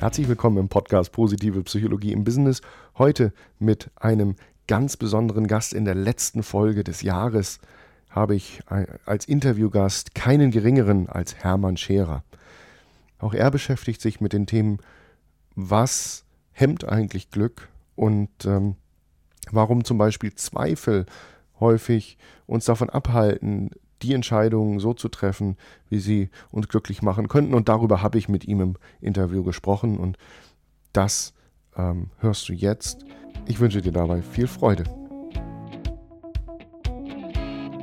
Herzlich willkommen im Podcast Positive Psychologie im Business. Heute mit einem ganz besonderen Gast in der letzten Folge des Jahres habe ich als Interviewgast keinen geringeren als Hermann Scherer. Auch er beschäftigt sich mit den Themen, was hemmt eigentlich Glück und ähm, warum zum Beispiel Zweifel häufig uns davon abhalten, die Entscheidungen so zu treffen, wie sie uns glücklich machen könnten. Und darüber habe ich mit ihm im Interview gesprochen und das ähm, hörst du jetzt. Ich wünsche dir dabei viel Freude.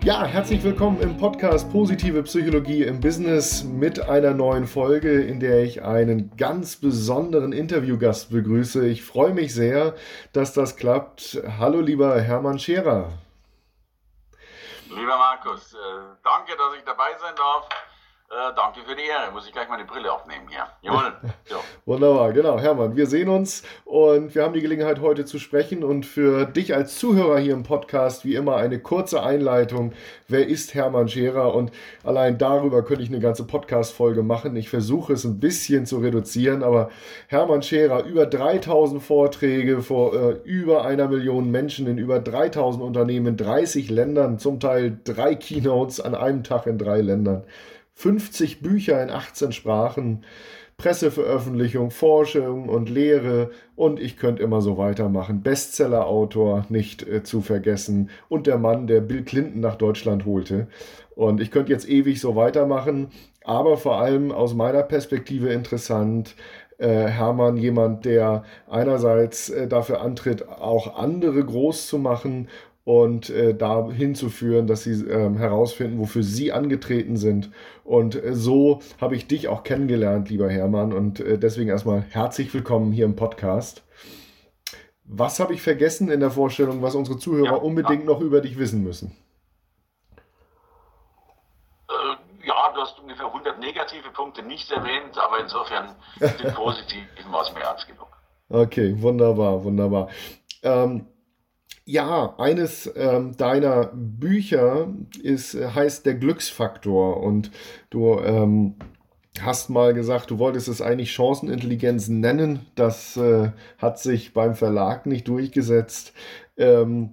Ja, herzlich willkommen im Podcast Positive Psychologie im Business mit einer neuen Folge, in der ich einen ganz besonderen Interviewgast begrüße. Ich freue mich sehr, dass das klappt. Hallo, lieber Hermann Scherer. Lieber Markus, äh, danke, dass ich dabei sein darf. Äh, danke für die Ehre. Muss ich gleich meine Brille aufnehmen hier. Jawohl. Ja. Wunderbar, genau. Hermann, wir sehen uns und wir haben die Gelegenheit heute zu sprechen. Und für dich als Zuhörer hier im Podcast, wie immer, eine kurze Einleitung. Wer ist Hermann Scherer? Und allein darüber könnte ich eine ganze Podcast-Folge machen. Ich versuche es ein bisschen zu reduzieren, aber Hermann Scherer, über 3000 Vorträge vor äh, über einer Million Menschen in über 3000 Unternehmen in 30 Ländern, zum Teil drei Keynotes an einem Tag in drei Ländern. 50 Bücher in 18 Sprachen, Presseveröffentlichung, Forschung und Lehre und ich könnte immer so weitermachen. Bestseller-Autor nicht äh, zu vergessen und der Mann, der Bill Clinton nach Deutschland holte. Und ich könnte jetzt ewig so weitermachen, aber vor allem aus meiner Perspektive interessant, äh, Hermann jemand, der einerseits äh, dafür antritt, auch andere groß zu machen und äh, da hinzuführen, dass sie ähm, herausfinden, wofür sie angetreten sind. Und äh, so habe ich dich auch kennengelernt, lieber Hermann. Und äh, deswegen erstmal herzlich willkommen hier im Podcast. Was habe ich vergessen in der Vorstellung, was unsere Zuhörer ja, unbedingt ja. noch über dich wissen müssen? Äh, ja, du hast ungefähr 100 negative Punkte nicht erwähnt, aber insofern den positiven war es mehr als genug. Okay, wunderbar, wunderbar. Ähm, ja, eines ähm, deiner Bücher ist, äh, heißt Der Glücksfaktor und du ähm, hast mal gesagt, du wolltest es eigentlich Chancenintelligenz nennen. Das äh, hat sich beim Verlag nicht durchgesetzt. Ähm,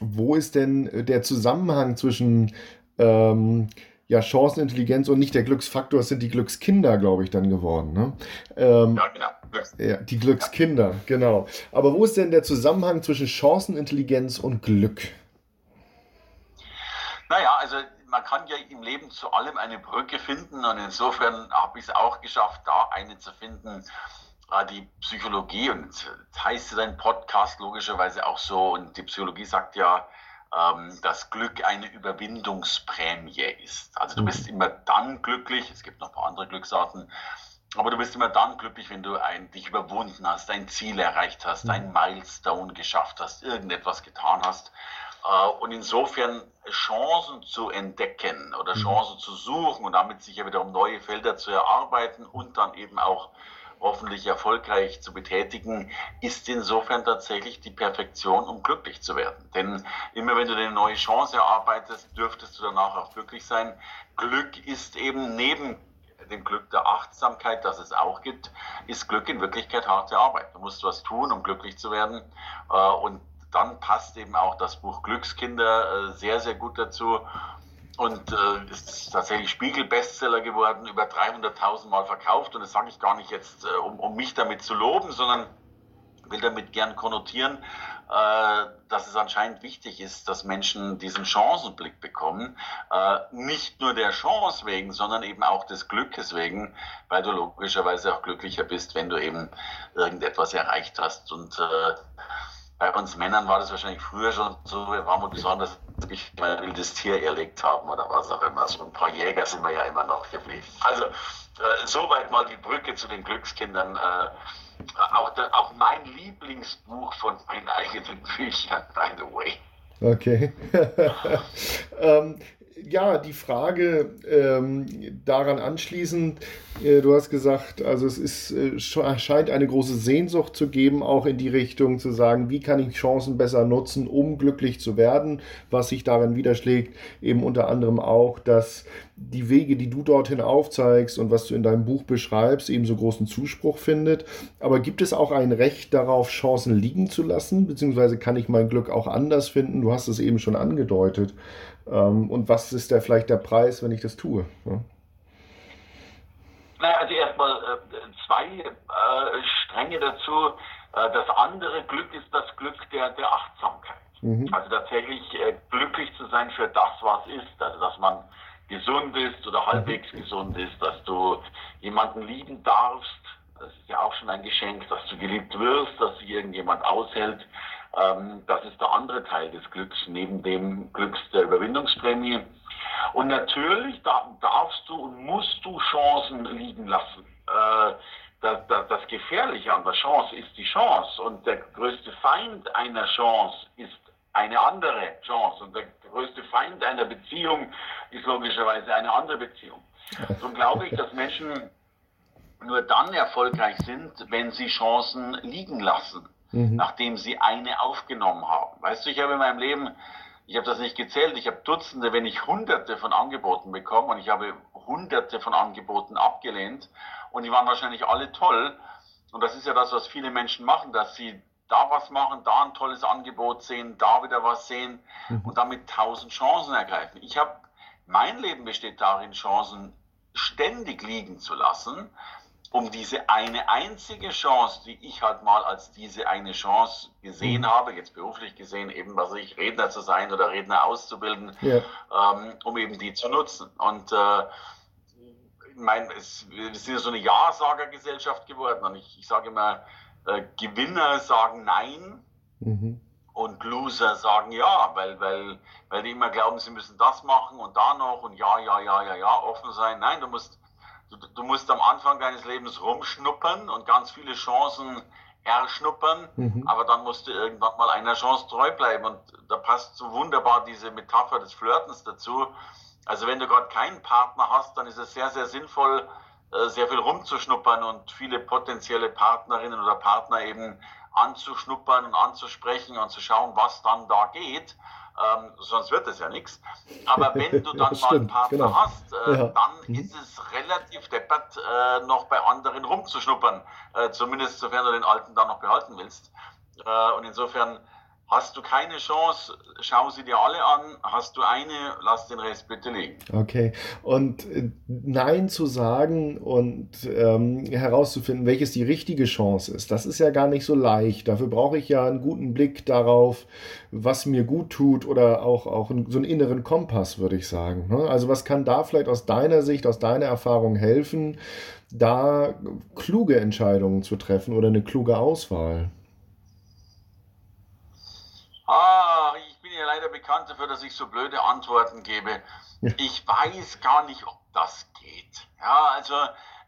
wo ist denn der Zusammenhang zwischen ähm, ja, Chancenintelligenz und nicht der Glücksfaktor, es sind die Glückskinder, glaube ich, dann geworden. Ne? Ähm, ja, genau. Ja, die Glückskinder, ja. genau. Aber wo ist denn der Zusammenhang zwischen Chancenintelligenz und Glück? Naja, also man kann ja im Leben zu allem eine Brücke finden und insofern habe ich es auch geschafft, da eine zu finden. Äh, die Psychologie, und das heißt dein Podcast logischerweise auch so, und die Psychologie sagt ja, ähm, dass Glück eine Überwindungsprämie ist. Also du mhm. bist immer dann glücklich, es gibt noch ein paar andere Glücksarten, aber du bist immer dann glücklich, wenn du ein, dich überwunden hast, ein Ziel erreicht hast, ein mhm. Milestone geschafft hast, irgendetwas getan hast. Äh, und insofern Chancen zu entdecken oder mhm. Chancen zu suchen und damit sich ja wiederum neue Felder zu erarbeiten und dann eben auch hoffentlich erfolgreich zu betätigen, ist insofern tatsächlich die Perfektion, um glücklich zu werden. Denn immer wenn du eine neue Chance erarbeitest, dürftest du danach auch glücklich sein. Glück ist eben neben dem Glück der Achtsamkeit, das es auch gibt, ist Glück in Wirklichkeit harte Arbeit. Du musst was tun, um glücklich zu werden. Äh, und dann passt eben auch das Buch Glückskinder äh, sehr, sehr gut dazu. Und äh, ist tatsächlich Spiegel-Bestseller geworden, über 300.000 Mal verkauft. Und das sage ich gar nicht jetzt, um, um mich damit zu loben, sondern will damit gern konnotieren, äh, dass es anscheinend wichtig ist, dass Menschen diesen Chancenblick bekommen. Äh, nicht nur der Chance wegen, sondern eben auch des Glückes wegen, weil du logischerweise auch glücklicher bist, wenn du eben irgendetwas erreicht hast. Und äh, bei uns Männern war das wahrscheinlich früher schon so, wir waren mal besonders ich mein wildes Tier erlegt haben oder was auch immer. So ein paar Jäger sind wir ja immer noch geblieben. Also äh, soweit mal die Brücke zu den Glückskindern. Äh, auch, auch mein Lieblingsbuch von meinen eigenen Büchern, by the way. Okay. ähm, ja, die Frage ähm, daran anschließend, äh, du hast gesagt, also es ist, äh, scheint eine große Sehnsucht zu geben, auch in die Richtung zu sagen, wie kann ich Chancen besser nutzen, um glücklich zu werden, was sich darin widerschlägt, eben unter anderem auch, dass die Wege, die du dorthin aufzeigst und was du in deinem Buch beschreibst, ebenso großen Zuspruch findet. Aber gibt es auch ein Recht darauf, Chancen liegen zu lassen? Beziehungsweise kann ich mein Glück auch anders finden? Du hast es eben schon angedeutet. Ähm, und was ist da vielleicht der Preis, wenn ich das tue? Ja. Naja, also erstmal äh, zwei äh, Stränge dazu. Äh, das andere Glück ist das Glück der, der Achtsamkeit. Mhm. Also tatsächlich äh, glücklich zu sein für das, was ist. Also dass man gesund ist oder halbwegs mhm. gesund ist, dass du jemanden lieben darfst. Das ist ja auch schon ein Geschenk, dass du geliebt wirst, dass sich irgendjemand aushält. Ähm, das ist der andere Teil des Glücks, neben dem Glücks der Überwindungsprämie. Und natürlich darfst du und musst du Chancen liegen lassen. Äh, das, das, das Gefährliche an der Chance ist die Chance. Und der größte Feind einer Chance ist eine andere Chance. Und der größte Feind einer Beziehung ist logischerweise eine andere Beziehung. Darum glaube ich, dass Menschen nur dann erfolgreich sind, wenn sie Chancen liegen lassen, mhm. nachdem sie eine aufgenommen haben. Weißt du, ich habe in meinem Leben, ich habe das nicht gezählt, ich habe Dutzende, wenn nicht Hunderte von Angeboten bekommen und ich habe Hunderte von Angeboten abgelehnt und die waren wahrscheinlich alle toll. Und das ist ja das, was viele Menschen machen, dass sie da was machen, da ein tolles Angebot sehen, da wieder was sehen mhm. und damit tausend Chancen ergreifen. Ich habe, mein Leben besteht darin, Chancen ständig liegen zu lassen, um diese eine einzige Chance, die ich halt mal als diese eine Chance gesehen mhm. habe, jetzt beruflich gesehen, eben was ich, Redner zu sein oder Redner auszubilden, ja. ähm, um eben die zu nutzen. Und äh, ich meine, es, wir sind ja so eine Ja-Sager-Gesellschaft geworden und ich, ich sage immer, äh, Gewinner sagen Nein mhm. und Loser sagen Ja, weil, weil, weil die immer glauben, sie müssen das machen und da noch und ja, ja, ja, ja, ja, offen sein. Nein, du musst, du, du musst am Anfang deines Lebens rumschnuppern und ganz viele Chancen erschnuppern, mhm. aber dann musst du irgendwann mal einer Chance treu bleiben. Und da passt so wunderbar diese Metapher des Flirtens dazu. Also wenn du gerade keinen Partner hast, dann ist es sehr, sehr sinnvoll, äh, sehr viel rumzuschnuppern und viele potenzielle Partnerinnen oder Partner eben anzuschnuppern und anzusprechen und zu schauen, was dann da geht. Ähm, sonst wird es ja nichts. Aber wenn du dann mal einen Partner genau. hast, äh, ja. dann mhm. ist es relativ deppert, äh, noch bei anderen rumzuschnuppern. Äh, zumindest sofern du den alten dann noch behalten willst. Äh, und insofern Hast du keine Chance, schau sie dir alle an. Hast du eine, lass den Rest bitte liegen. Okay. Und äh, Nein zu sagen und ähm, herauszufinden, welches die richtige Chance ist, das ist ja gar nicht so leicht. Dafür brauche ich ja einen guten Blick darauf, was mir gut tut oder auch, auch so einen inneren Kompass, würde ich sagen. Ne? Also was kann da vielleicht aus deiner Sicht, aus deiner Erfahrung helfen, da kluge Entscheidungen zu treffen oder eine kluge Auswahl? Ah, ich bin ja leider bekannt dafür, dass ich so blöde Antworten gebe. Ja. Ich weiß gar nicht, ob das geht. Ja, also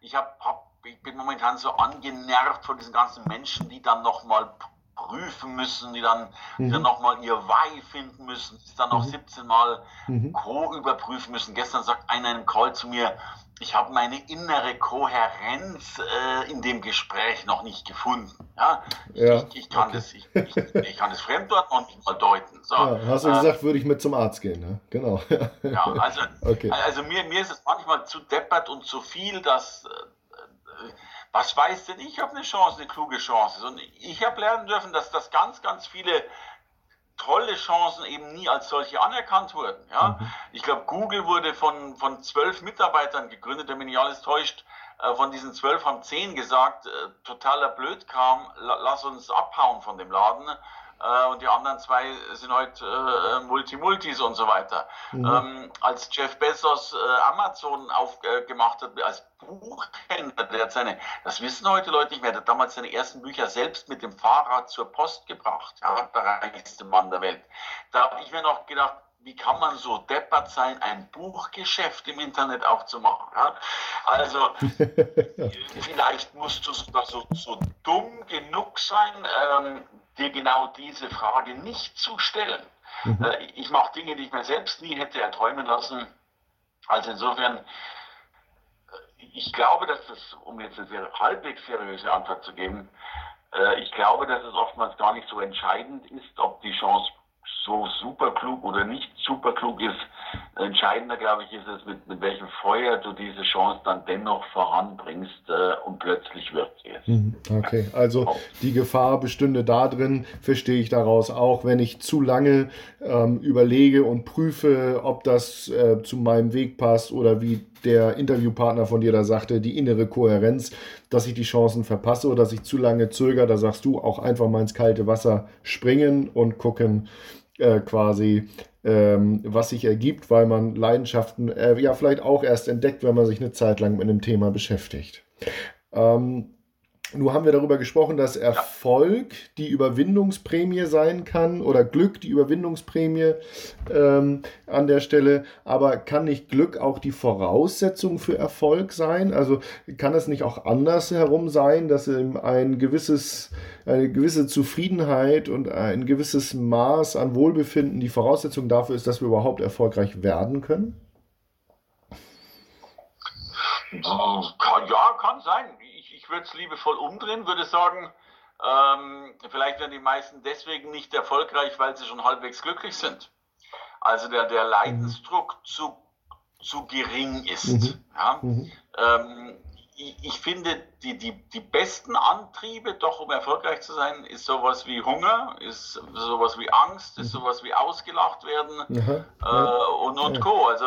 ich, hab, hab, ich bin momentan so angenervt von diesen ganzen Menschen, die dann nochmal prüfen müssen, die dann, mhm. dann nochmal ihr Why finden müssen, die dann noch mhm. 17 Mal mhm. Co überprüfen müssen. Gestern sagt einer in einem Call zu mir, ich habe meine innere Kohärenz äh, in dem Gespräch noch nicht gefunden. Ja? ja ich, ich, kann okay. das, ich, ich, ich, kann das Fremdwort noch nicht mal deuten. So, ja, hast du äh, gesagt, würde ich mit zum Arzt gehen. Ne? Genau. ja, also, okay. also mir, mir ist es manchmal zu deppert und zu viel, dass. Äh, was weiß denn ich, ob eine Chance eine kluge Chance ist. Und ich habe lernen dürfen, dass das ganz, ganz viele tolle Chancen eben nie als solche anerkannt wurden. Ja? Mhm. Ich glaube, Google wurde von, von zwölf Mitarbeitern gegründet, wenn mich nicht alles täuscht. Äh, von diesen zwölf haben zehn gesagt, äh, totaler Blödkram, lass uns abhauen von dem Laden äh, und die anderen zwei sind heute äh, Multimultis und so weiter. Mhm. Ähm, als Jeff Bezos äh, Amazon aufgemacht hat, als Buchhändler, der hat seine, das wissen heute Leute nicht mehr, der hat damals seine ersten Bücher selbst mit dem Fahrrad zur Post gebracht. Ja, der reichste Mann der Welt. Da habe ich mir noch gedacht, wie kann man so deppert sein, ein Buchgeschäft im Internet aufzumachen? Ja? Also, vielleicht musst du so, so dumm genug sein, ähm, dir genau diese Frage nicht zu stellen. Mhm. Äh, ich mache Dinge, die ich mir selbst nie hätte erträumen lassen. Also insofern, äh, ich glaube, dass das, um jetzt eine sehr, halbwegs seriöse Antwort zu geben, äh, ich glaube, dass es oftmals gar nicht so entscheidend ist, ob die Chance so super klug oder nicht super klug ist. Entscheidender, glaube ich, ist es, mit, mit welchem Feuer du diese Chance dann dennoch voranbringst äh, und plötzlich wird sie es. Mhm, okay, also die Gefahr bestünde darin, verstehe ich daraus auch, wenn ich zu lange ähm, überlege und prüfe, ob das äh, zu meinem Weg passt oder wie der Interviewpartner von dir da sagte, die innere Kohärenz, dass ich die Chancen verpasse oder dass ich zu lange zögere, da sagst du auch einfach mal ins kalte Wasser springen und gucken, äh, quasi, ähm, was sich ergibt, weil man Leidenschaften äh, ja vielleicht auch erst entdeckt, wenn man sich eine Zeit lang mit einem Thema beschäftigt. Ähm, nun haben wir darüber gesprochen, dass Erfolg die Überwindungsprämie sein kann oder Glück die Überwindungsprämie ähm, an der Stelle. Aber kann nicht Glück auch die Voraussetzung für Erfolg sein? Also kann es nicht auch andersherum sein, dass ein gewisses, eine gewisse Zufriedenheit und ein gewisses Maß an Wohlbefinden die Voraussetzung dafür ist, dass wir überhaupt erfolgreich werden können? Ja, kann sein ich würde es liebevoll umdrehen, würde sagen, ähm, vielleicht werden die meisten deswegen nicht erfolgreich, weil sie schon halbwegs glücklich sind. Also der, der Leidensdruck mhm. zu, zu gering ist. Mhm. Ja? Mhm. Ähm, ich, ich, finde, die, die, die besten Antriebe, doch um erfolgreich zu sein, ist sowas wie Hunger, ist sowas wie Angst, ist mhm. sowas wie ausgelacht werden äh, und, und Co. Also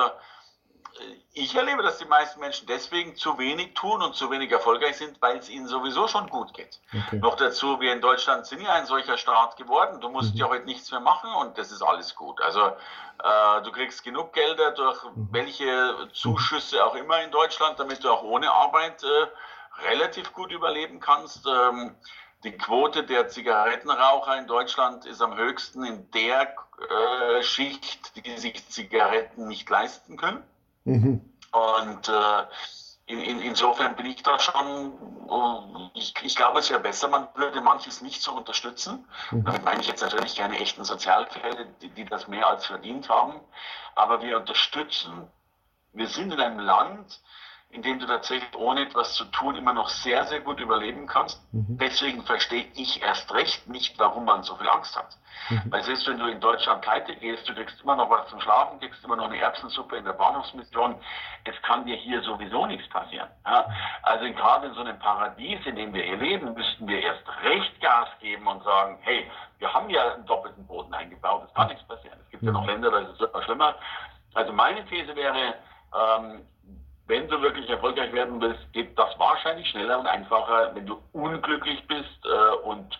ich erlebe, dass die meisten Menschen deswegen zu wenig tun und zu wenig erfolgreich sind, weil es ihnen sowieso schon gut geht. Okay. Noch dazu, wir in Deutschland sind ja ein solcher Staat geworden. Du musst mhm. ja heute nichts mehr machen und das ist alles gut. Also äh, du kriegst genug Gelder durch mhm. welche Zuschüsse auch immer in Deutschland, damit du auch ohne Arbeit äh, relativ gut überleben kannst. Ähm, die Quote der Zigarettenraucher in Deutschland ist am höchsten in der äh, Schicht, die sich Zigaretten nicht leisten können. Mhm. Und äh, in, in, insofern bin ich da schon, uh, ich, ich glaube, es wäre besser, man würde manches nicht so unterstützen. Mhm. Damit meine ich jetzt natürlich keine echten Sozialfälle, die, die das mehr als verdient haben. Aber wir unterstützen, wir sind in einem Land, in dem du tatsächlich ohne etwas zu tun immer noch sehr, sehr gut überleben kannst. Mhm. Deswegen verstehe ich erst recht nicht, warum man so viel Angst hat. Mhm. Weil selbst wenn du in Deutschland pleite gehst, du kriegst immer noch was zum Schlafen, kriegst immer noch eine Erbsensuppe in der Bahnhofsmission. Es kann dir hier sowieso nichts passieren. Ja? Also gerade in so einem Paradies, in dem wir hier leben, müssten wir erst recht Gas geben und sagen, hey, wir haben ja einen doppelten Boden eingebaut, es kann nichts passieren. Es gibt ja noch Länder, da ist es immer schlimmer. Also meine These wäre, ähm, wenn du wirklich erfolgreich werden willst, geht das wahrscheinlich schneller und einfacher, wenn du unglücklich bist äh, und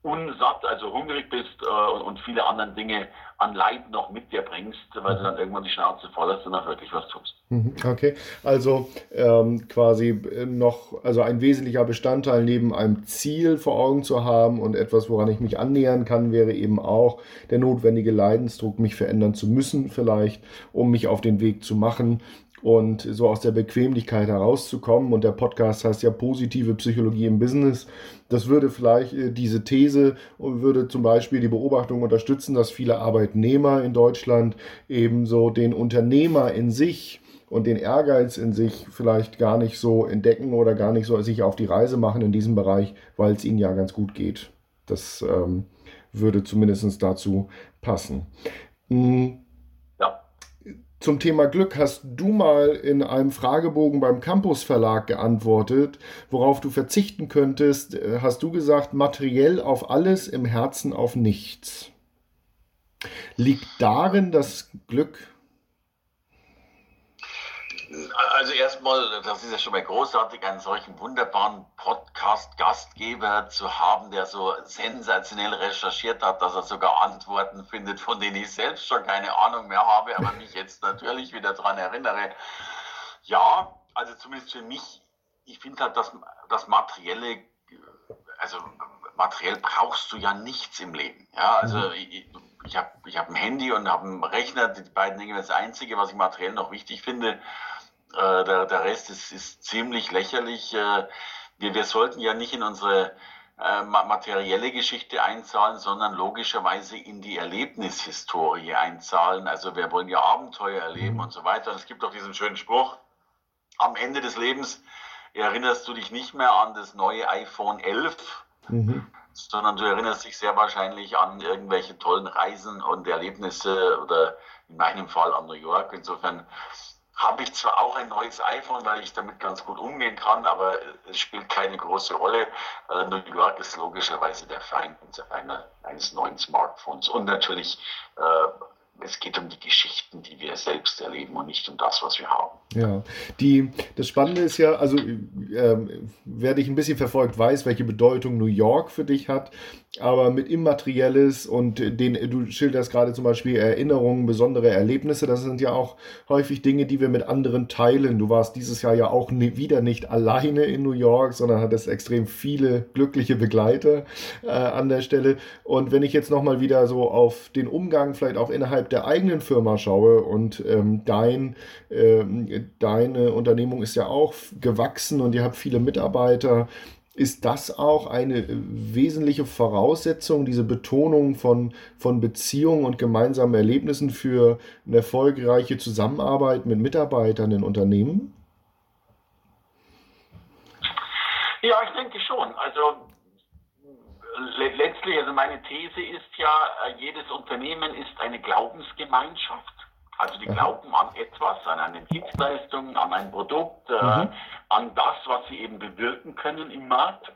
unsatt, also hungrig bist äh, und, und, viele andere Dinge an Leid noch mit dir bringst, weil du dann irgendwann die Schnauze voll hast und auch wirklich was tust. Mhm, okay, also ähm, quasi noch, also ein wesentlicher Bestandteil neben einem Ziel vor Augen zu haben und etwas, woran ich mich annähern kann, wäre eben auch der notwendige Leidensdruck, mich verändern zu müssen, vielleicht, um mich auf den Weg zu machen und so aus der Bequemlichkeit herauszukommen. Und der Podcast heißt ja positive Psychologie im Business. Das würde vielleicht äh, diese These und würde zum Beispiel die Beobachtung unterstützen, dass viele Arbeitnehmer in Deutschland ebenso den Unternehmer in sich und den Ehrgeiz in sich vielleicht gar nicht so entdecken oder gar nicht so sich auf die Reise machen in diesem Bereich, weil es ihnen ja ganz gut geht. Das ähm, würde zumindest dazu passen. Hm. Zum Thema Glück hast du mal in einem Fragebogen beim Campus Verlag geantwortet, worauf du verzichten könntest. Äh, hast du gesagt, materiell auf alles, im Herzen auf nichts. Liegt darin das Glück also erstmal, das ist ja schon mal großartig, einen solchen wunderbaren Podcast-Gastgeber zu haben, der so sensationell recherchiert hat, dass er sogar Antworten findet, von denen ich selbst schon keine Ahnung mehr habe, aber mich jetzt natürlich wieder daran erinnere. Ja, also zumindest für mich, ich finde halt, dass das Materielle, also materiell brauchst du ja nichts im Leben. Ja, also mhm. ich, ich habe ich hab ein Handy und habe einen Rechner, die beiden Dinge, das Einzige, was ich materiell noch wichtig finde, äh, der, der Rest ist, ist ziemlich lächerlich. Äh, wir, wir sollten ja nicht in unsere äh, materielle Geschichte einzahlen, sondern logischerweise in die Erlebnishistorie einzahlen. Also wir wollen ja Abenteuer erleben und so weiter. Und es gibt auch diesen schönen Spruch, am Ende des Lebens erinnerst du dich nicht mehr an das neue iPhone 11, mhm. sondern du erinnerst dich sehr wahrscheinlich an irgendwelche tollen Reisen und Erlebnisse oder in meinem Fall an New York. Insofern habe ich zwar auch ein neues iPhone, weil ich damit ganz gut umgehen kann, aber es spielt keine große Rolle. Äh, New York ist logischerweise der Feind eines neuen Smartphones. Und natürlich äh, es geht um die Geschichten, die wir selbst erleben und nicht um das, was wir haben. Ja, die, das Spannende ist ja, also ähm, wer dich ein bisschen verfolgt, weiß, welche Bedeutung New York für dich hat aber mit Immaterielles und den, du schilderst gerade zum Beispiel Erinnerungen, besondere Erlebnisse, das sind ja auch häufig Dinge, die wir mit anderen teilen. Du warst dieses Jahr ja auch nie, wieder nicht alleine in New York, sondern hattest extrem viele glückliche Begleiter äh, an der Stelle. Und wenn ich jetzt nochmal wieder so auf den Umgang vielleicht auch innerhalb der eigenen Firma schaue und ähm, dein, ähm, deine Unternehmung ist ja auch gewachsen und ihr habt viele Mitarbeiter, ist das auch eine äh, wesentliche Voraussetzung, diese Betonung von, von Beziehungen und gemeinsamen Erlebnissen für eine erfolgreiche Zusammenarbeit mit Mitarbeitern in Unternehmen? Ja, ich denke schon. Also letztlich, also meine These ist ja, äh, jedes Unternehmen ist eine Glaubensgemeinschaft. Also die glauben an etwas, an eine Dienstleistung, an ein Produkt, äh, mhm. an das, was sie eben bewirken können im Markt.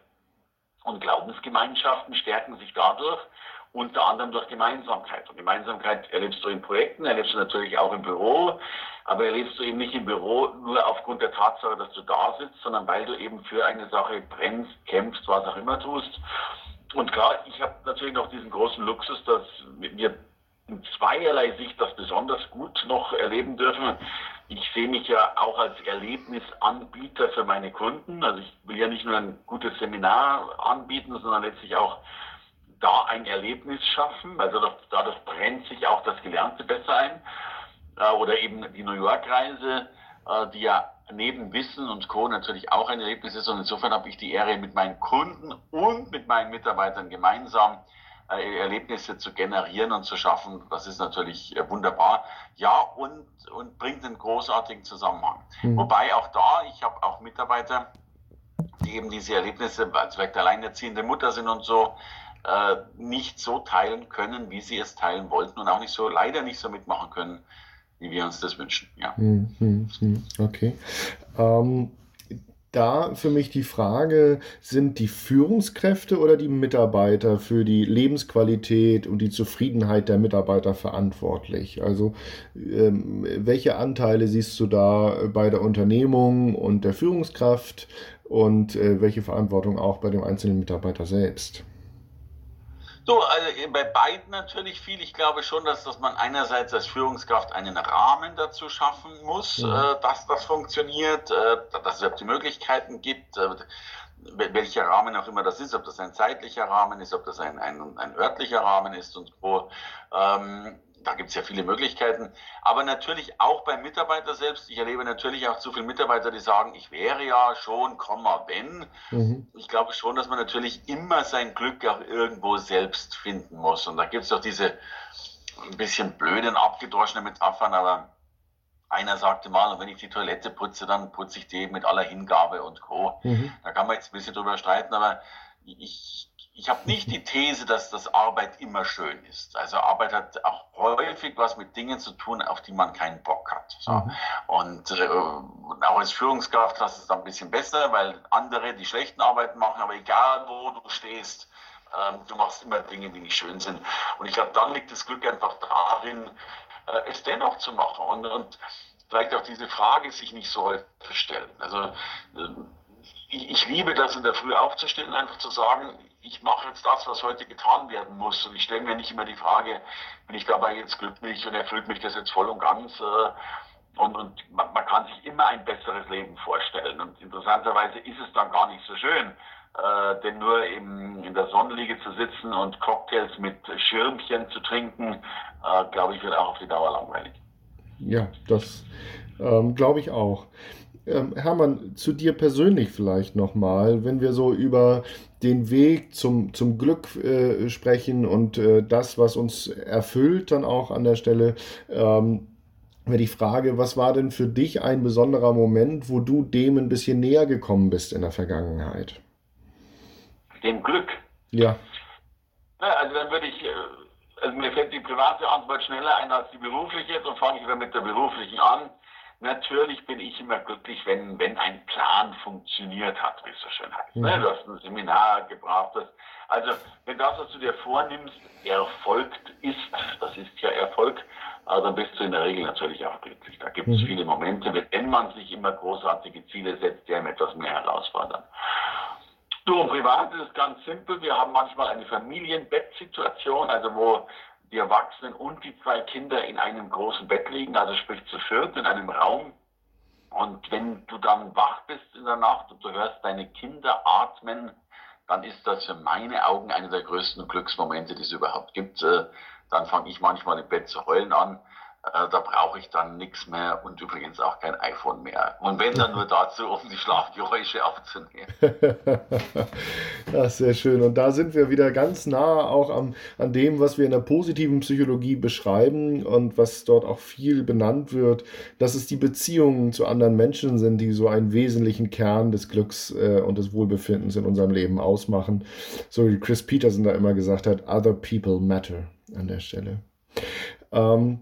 Und Glaubensgemeinschaften stärken sich dadurch, unter anderem durch Gemeinsamkeit. Und Gemeinsamkeit erlebst du in Projekten, erlebst du natürlich auch im Büro, aber erlebst du eben nicht im Büro nur aufgrund der Tatsache, dass du da sitzt, sondern weil du eben für eine Sache brennst, kämpfst, was auch immer tust. Und klar, ich habe natürlich noch diesen großen Luxus, dass wir in zweierlei Sicht das besonders gut noch erleben dürfen. Ich sehe mich ja auch als Erlebnisanbieter für meine Kunden. Also ich will ja nicht nur ein gutes Seminar anbieten, sondern letztlich auch da ein Erlebnis schaffen. Also dadurch brennt sich auch das Gelernte besser ein. Äh, oder eben die New York-Reise, äh, die ja neben Wissen und Co. natürlich auch ein Erlebnis ist. Und insofern habe ich die Ehre, mit meinen Kunden und mit meinen Mitarbeitern gemeinsam äh, Erlebnisse zu generieren und zu schaffen, das ist natürlich äh, wunderbar. Ja, und, und bringt einen großartigen Zusammenhang. Mhm. Wobei auch da, ich habe auch Mitarbeiter, die eben diese Erlebnisse als vielleicht alleinerziehende Mutter sind und so, äh, nicht so teilen können, wie sie es teilen wollten und auch nicht so, leider nicht so mitmachen können, wie wir uns das wünschen. Ja. Mhm, mhm, okay. Ähm da für mich die Frage, sind die Führungskräfte oder die Mitarbeiter für die Lebensqualität und die Zufriedenheit der Mitarbeiter verantwortlich? Also ähm, welche Anteile siehst du da bei der Unternehmung und der Führungskraft und äh, welche Verantwortung auch bei dem einzelnen Mitarbeiter selbst? So, also bei beiden natürlich viel. Ich glaube schon, dass, dass man einerseits als Führungskraft einen Rahmen dazu schaffen muss, ja. äh, dass das funktioniert, äh, dass es die Möglichkeiten gibt, äh, welcher Rahmen auch immer das ist, ob das ein zeitlicher Rahmen ist, ob das ein, ein, ein örtlicher Rahmen ist und wo. Ähm, da gibt es ja viele Möglichkeiten. Aber natürlich auch beim Mitarbeiter selbst. Ich erlebe natürlich auch zu viele Mitarbeiter, die sagen, ich wäre ja schon, Komma, wenn. Mhm. Ich glaube schon, dass man natürlich immer sein Glück auch irgendwo selbst finden muss. Und da gibt es doch diese ein bisschen blöden, abgedroschenen Metaphern, aber einer sagte mal, wenn ich die Toilette putze, dann putze ich die mit aller Hingabe und Co. Mhm. Da kann man jetzt ein bisschen drüber streiten, aber ich ich habe nicht die These, dass das Arbeit immer schön ist. Also Arbeit hat auch häufig was mit Dingen zu tun, auf die man keinen Bock hat. So. Mhm. Und äh, auch als Führungskraft hast du es dann ein bisschen besser, weil andere die schlechten Arbeiten machen, aber egal wo du stehst, ähm, du machst immer Dinge, die nicht schön sind. Und ich glaube, dann liegt das Glück einfach darin, äh, es dennoch zu machen. Und, und vielleicht auch diese Frage sich nicht so häufig zu stellen. Also äh, ich, ich liebe das in der Früh aufzustellen, einfach zu sagen, ich mache jetzt das, was heute getan werden muss. Und ich stelle mir nicht immer die Frage, bin ich dabei jetzt glücklich und erfüllt mich das jetzt voll und ganz. Äh, und, und man, man, kann sich immer ein besseres Leben vorstellen. Und interessanterweise ist es dann gar nicht so schön. Äh, denn nur eben in der Sonnenliege zu sitzen und Cocktails mit Schirmchen zu trinken, äh, glaube ich, wird auch auf die Dauer langweilig. Ja, das ähm, glaube ich auch. Ähm, Hermann, zu dir persönlich vielleicht nochmal, wenn wir so über den Weg zum, zum Glück äh, sprechen und äh, das, was uns erfüllt, dann auch an der Stelle. Ähm, wäre die Frage, was war denn für dich ein besonderer Moment, wo du dem ein bisschen näher gekommen bist in der Vergangenheit? Dem Glück? Ja. Na, also dann würde ich, äh, also mir fällt die private Antwort schneller ein als die berufliche, dann fange ich wieder mit der beruflichen an. Natürlich bin ich immer glücklich, wenn, wenn ein Plan funktioniert hat, wie es so schön heißt. Ne? Mhm. Du hast ein Seminar gebracht. Das, also, wenn das, was du dir vornimmst, erfolgt ist, das ist ja Erfolg, aber dann bist du in der Regel natürlich auch glücklich. Da gibt es mhm. viele Momente, wenn man sich immer großartige Ziele setzt, die einem etwas mehr herausfordern. Und privat ist es ganz simpel. Wir haben manchmal eine Familienbettsituation, also wo die Erwachsenen und die zwei Kinder in einem großen Bett liegen, also sprich zu viert in einem Raum. Und wenn du dann wach bist in der Nacht und du hörst deine Kinder atmen, dann ist das für meine Augen einer der größten Glücksmomente, die es überhaupt gibt. Äh, dann fange ich manchmal im Bett zu heulen an. Äh, da brauche ich dann nichts mehr und übrigens auch kein iPhone mehr. Und wenn dann nur dazu, um die Schlafgeräusche aufzunehmen. ist sehr schön. Und da sind wir wieder ganz nah auch am, an dem, was wir in der positiven Psychologie beschreiben und was dort auch viel benannt wird, dass es die Beziehungen zu anderen Menschen sind, die so einen wesentlichen Kern des Glücks äh, und des Wohlbefindens in unserem Leben ausmachen. So wie Chris Peterson da immer gesagt hat, other people matter an der Stelle. Ähm,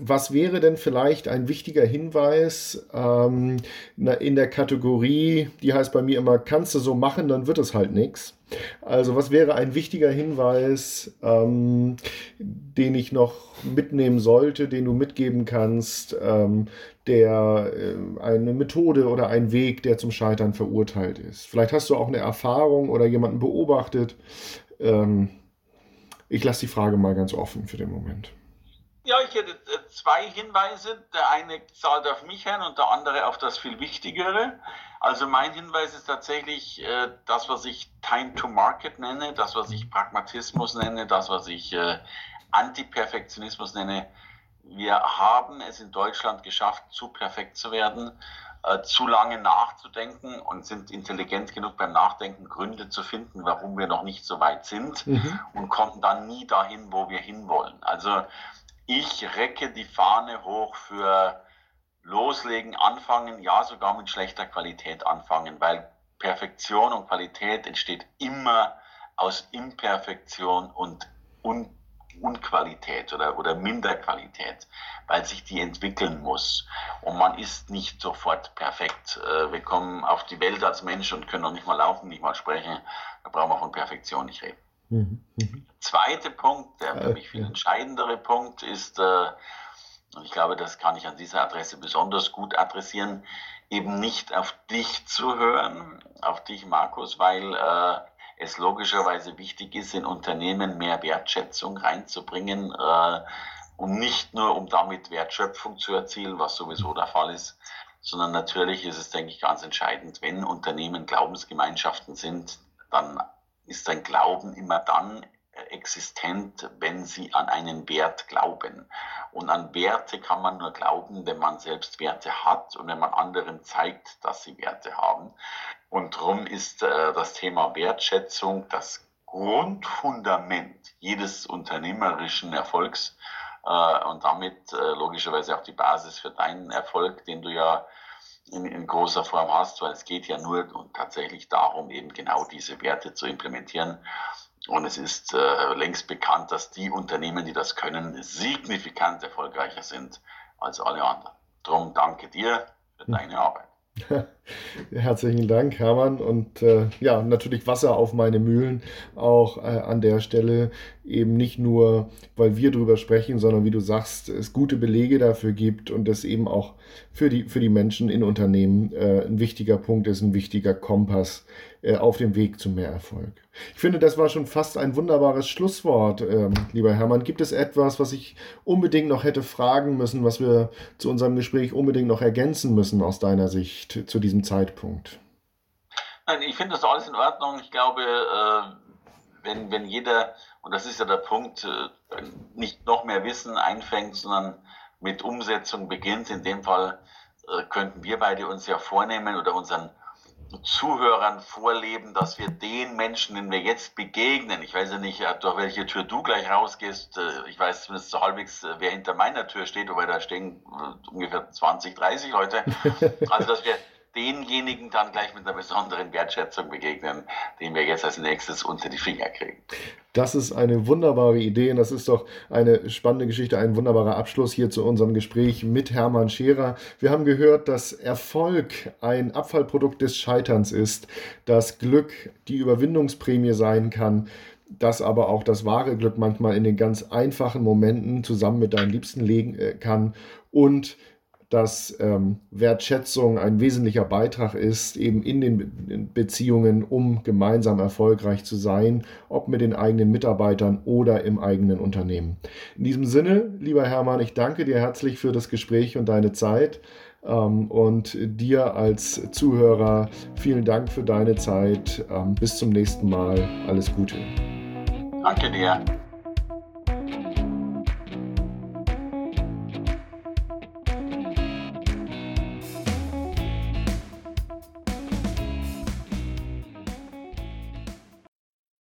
was wäre denn vielleicht ein wichtiger Hinweis ähm, in der Kategorie, die heißt bei mir immer, kannst du so machen, dann wird es halt nichts. Also was wäre ein wichtiger Hinweis, ähm, den ich noch mitnehmen sollte, den du mitgeben kannst, ähm, der äh, eine Methode oder ein Weg, der zum Scheitern verurteilt ist. Vielleicht hast du auch eine Erfahrung oder jemanden beobachtet. Ähm, ich lasse die Frage mal ganz offen für den Moment. Ja, ich hätte äh, zwei Hinweise. Der eine zahlt auf mich ein und der andere auf das viel Wichtigere. Also mein Hinweis ist tatsächlich äh, das, was ich Time to Market nenne, das, was ich Pragmatismus nenne, das, was ich äh, Antiperfektionismus nenne. Wir haben es in Deutschland geschafft, zu perfekt zu werden, äh, zu lange nachzudenken und sind intelligent genug beim Nachdenken, Gründe zu finden, warum wir noch nicht so weit sind mhm. und kommen dann nie dahin, wo wir hinwollen. Also ich recke die Fahne hoch für loslegen, anfangen, ja sogar mit schlechter Qualität anfangen, weil Perfektion und Qualität entsteht immer aus Imperfektion und Un Unqualität oder, oder Minderqualität, weil sich die entwickeln muss. Und man ist nicht sofort perfekt. Äh, wir kommen auf die Welt als Mensch und können noch nicht mal laufen, nicht mal sprechen. Da brauchen wir von Perfektion nicht reden. Mhm. Mhm. Zweiter Punkt, der für mich viel entscheidendere Punkt ist, äh, und ich glaube, das kann ich an dieser Adresse besonders gut adressieren, eben nicht auf dich zu hören, auf dich, Markus, weil äh, es logischerweise wichtig ist, in Unternehmen mehr Wertschätzung reinzubringen äh, und nicht nur, um damit Wertschöpfung zu erzielen, was sowieso der Fall ist, sondern natürlich ist es, denke ich, ganz entscheidend, wenn Unternehmen Glaubensgemeinschaften sind, dann ist ein Glauben immer dann existent, wenn sie an einen Wert glauben. Und an Werte kann man nur glauben, wenn man selbst Werte hat und wenn man anderen zeigt, dass sie Werte haben. Und darum ist äh, das Thema Wertschätzung das Grundfundament jedes unternehmerischen Erfolgs äh, und damit äh, logischerweise auch die Basis für deinen Erfolg, den du ja in, in, großer Form hast, weil es geht ja nur tatsächlich darum, eben genau diese Werte zu implementieren. Und es ist äh, längst bekannt, dass die Unternehmen, die das können, signifikant erfolgreicher sind als alle anderen. Drum danke dir für deine Arbeit. Herzlichen Dank, Hermann. Und äh, ja, natürlich Wasser auf meine Mühlen auch äh, an der Stelle. Eben nicht nur, weil wir drüber sprechen, sondern wie du sagst, es gute Belege dafür gibt und das eben auch für die, für die Menschen in Unternehmen äh, ein wichtiger Punkt ist, ein wichtiger Kompass äh, auf dem Weg zu mehr Erfolg. Ich finde, das war schon fast ein wunderbares Schlusswort, ähm, lieber Hermann. Gibt es etwas, was ich unbedingt noch hätte fragen müssen, was wir zu unserem Gespräch unbedingt noch ergänzen müssen aus deiner Sicht zu diesem Zeitpunkt? Nein, ich finde das alles in Ordnung. Ich glaube, äh, wenn, wenn jeder, und das ist ja der Punkt, äh, nicht noch mehr Wissen einfängt, sondern mit Umsetzung beginnt, in dem Fall äh, könnten wir beide uns ja vornehmen oder unseren Zuhörern vorleben, dass wir den Menschen, denen wir jetzt begegnen, ich weiß ja nicht, durch welche Tür du gleich rausgehst, ich weiß zumindest so halbwegs, wer hinter meiner Tür steht, wobei da stehen ungefähr 20, 30 Leute, also dass wir denjenigen dann gleich mit einer besonderen Wertschätzung begegnen, den wir jetzt als nächstes unter die Finger kriegen. Das ist eine wunderbare Idee und das ist doch eine spannende Geschichte, ein wunderbarer Abschluss hier zu unserem Gespräch mit Hermann Scherer. Wir haben gehört, dass Erfolg ein Abfallprodukt des Scheiterns ist, dass Glück die Überwindungsprämie sein kann, dass aber auch das wahre Glück manchmal in den ganz einfachen Momenten zusammen mit deinen Liebsten legen äh, kann und dass ähm, Wertschätzung ein wesentlicher Beitrag ist, eben in den Beziehungen, um gemeinsam erfolgreich zu sein, ob mit den eigenen Mitarbeitern oder im eigenen Unternehmen. In diesem Sinne, lieber Hermann, ich danke dir herzlich für das Gespräch und deine Zeit. Ähm, und dir als Zuhörer vielen Dank für deine Zeit. Ähm, bis zum nächsten Mal. Alles Gute. Danke dir.